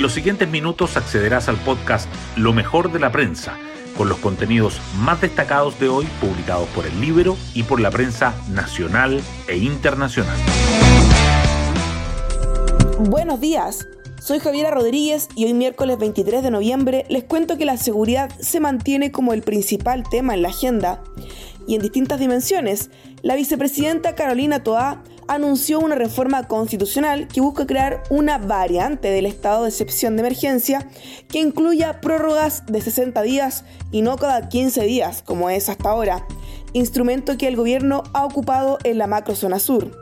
En los siguientes minutos accederás al podcast Lo mejor de la prensa, con los contenidos más destacados de hoy publicados por el libro y por la prensa nacional e internacional. Buenos días. Soy Javiera Rodríguez y hoy miércoles 23 de noviembre les cuento que la seguridad se mantiene como el principal tema en la agenda. Y en distintas dimensiones, la vicepresidenta Carolina Toá anunció una reforma constitucional que busca crear una variante del estado de excepción de emergencia que incluya prórrogas de 60 días y no cada 15 días, como es hasta ahora, instrumento que el gobierno ha ocupado en la macrozona sur.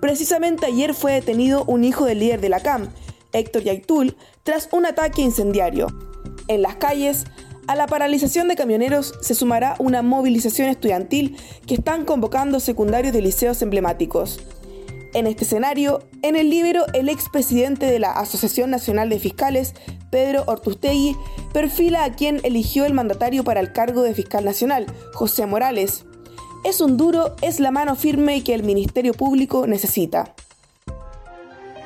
Precisamente ayer fue detenido un hijo del líder de la CAM, Héctor Yaitul, tras un ataque incendiario. En las calles, a la paralización de camioneros se sumará una movilización estudiantil que están convocando secundarios de liceos emblemáticos. En este escenario, en el libro, el expresidente de la Asociación Nacional de Fiscales, Pedro Ortustegui, perfila a quien eligió el mandatario para el cargo de fiscal nacional, José Morales. Es un duro, es la mano firme que el Ministerio Público necesita.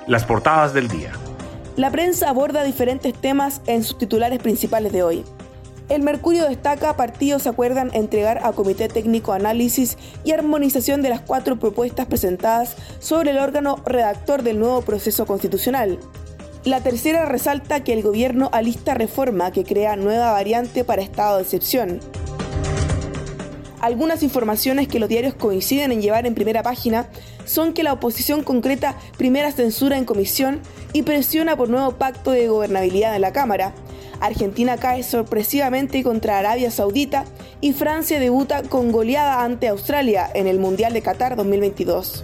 Las portadas del día. La prensa aborda diferentes temas en sus titulares principales de hoy. El Mercurio destaca partidos acuerdan entregar a Comité Técnico análisis y armonización de las cuatro propuestas presentadas sobre el órgano redactor del nuevo proceso constitucional. La tercera resalta que el gobierno alista reforma que crea nueva variante para estado de excepción. Algunas informaciones que los diarios coinciden en llevar en primera página son que la oposición concreta primera censura en comisión y presiona por nuevo pacto de gobernabilidad en la Cámara, Argentina cae sorpresivamente contra Arabia Saudita y Francia debuta con goleada ante Australia en el Mundial de Qatar 2022.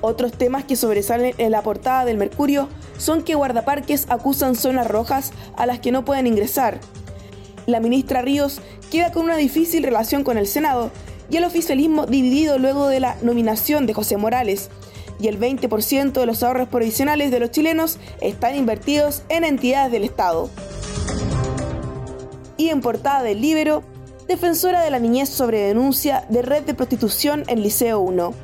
Otros temas que sobresalen en la portada del Mercurio son que guardaparques acusan zonas rojas a las que no pueden ingresar. La ministra Ríos queda con una difícil relación con el Senado y el oficialismo dividido luego de la nominación de José Morales, y el 20% de los ahorros provisionales de los chilenos están invertidos en entidades del Estado. Y en portada del Libero, defensora de la niñez sobre denuncia de red de prostitución en Liceo 1.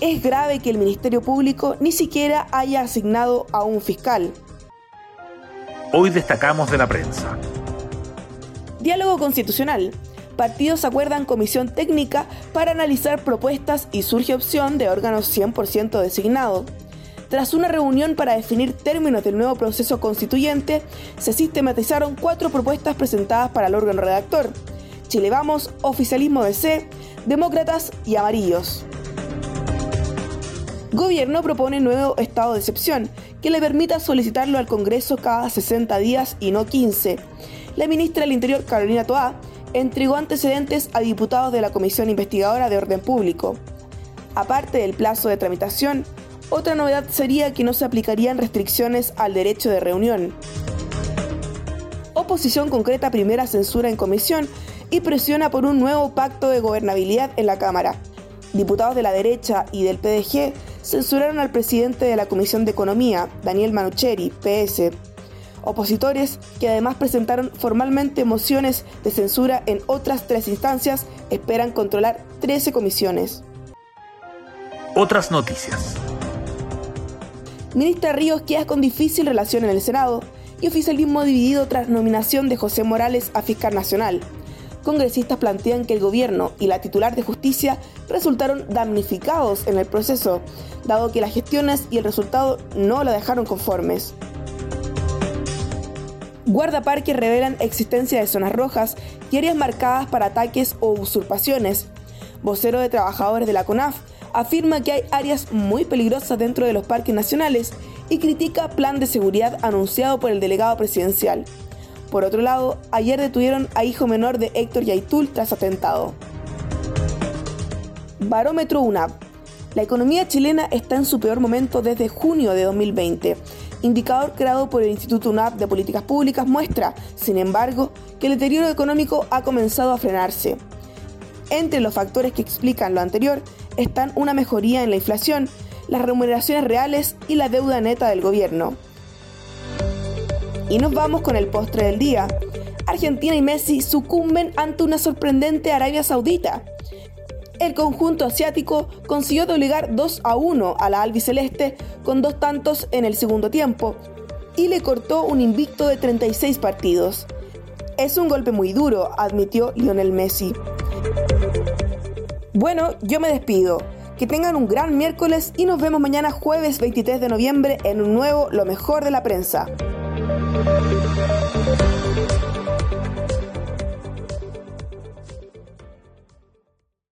Es grave que el Ministerio Público ni siquiera haya asignado a un fiscal. Hoy destacamos de la prensa. Diálogo constitucional partidos acuerdan comisión técnica para analizar propuestas y surge opción de órganos 100% designado. Tras una reunión para definir términos del nuevo proceso constituyente, se sistematizaron cuatro propuestas presentadas para el órgano redactor. Chile Vamos, Oficialismo de C, Demócratas y Amarillos. Gobierno propone nuevo estado de excepción que le permita solicitarlo al Congreso cada 60 días y no 15. La ministra del Interior, Carolina Toá, entregó antecedentes a diputados de la Comisión Investigadora de Orden Público. Aparte del plazo de tramitación, otra novedad sería que no se aplicarían restricciones al derecho de reunión. Oposición concreta primera censura en comisión y presiona por un nuevo pacto de gobernabilidad en la Cámara. Diputados de la derecha y del PDG censuraron al presidente de la Comisión de Economía, Daniel Manucheri, PS, Opositores, que además presentaron formalmente mociones de censura en otras tres instancias, esperan controlar 13 comisiones. Otras noticias. Ministra Ríos queda con difícil relación en el Senado y oficialismo dividido tras nominación de José Morales a fiscal nacional. Congresistas plantean que el gobierno y la titular de justicia resultaron damnificados en el proceso, dado que las gestiones y el resultado no la dejaron conformes. Guardaparques revelan existencia de zonas rojas y áreas marcadas para ataques o usurpaciones. Vocero de trabajadores de la CONAF afirma que hay áreas muy peligrosas dentro de los parques nacionales y critica plan de seguridad anunciado por el delegado presidencial. Por otro lado, ayer detuvieron a hijo menor de Héctor Yaitul tras atentado. Barómetro UNAP. La economía chilena está en su peor momento desde junio de 2020 indicador creado por el Instituto UNAP de Políticas Públicas muestra, sin embargo, que el deterioro económico ha comenzado a frenarse. Entre los factores que explican lo anterior están una mejoría en la inflación, las remuneraciones reales y la deuda neta del gobierno. Y nos vamos con el postre del día. Argentina y Messi sucumben ante una sorprendente Arabia Saudita el conjunto asiático consiguió doblegar 2 a 1 a la albiceleste con dos tantos en el segundo tiempo. y le cortó un invicto de 36 partidos. Es un golpe muy duro, admitió Lionel Messi. Bueno, yo me despido. Que tengan un gran miércoles y nos vemos mañana jueves 23 de noviembre en un nuevo Lo mejor de la prensa.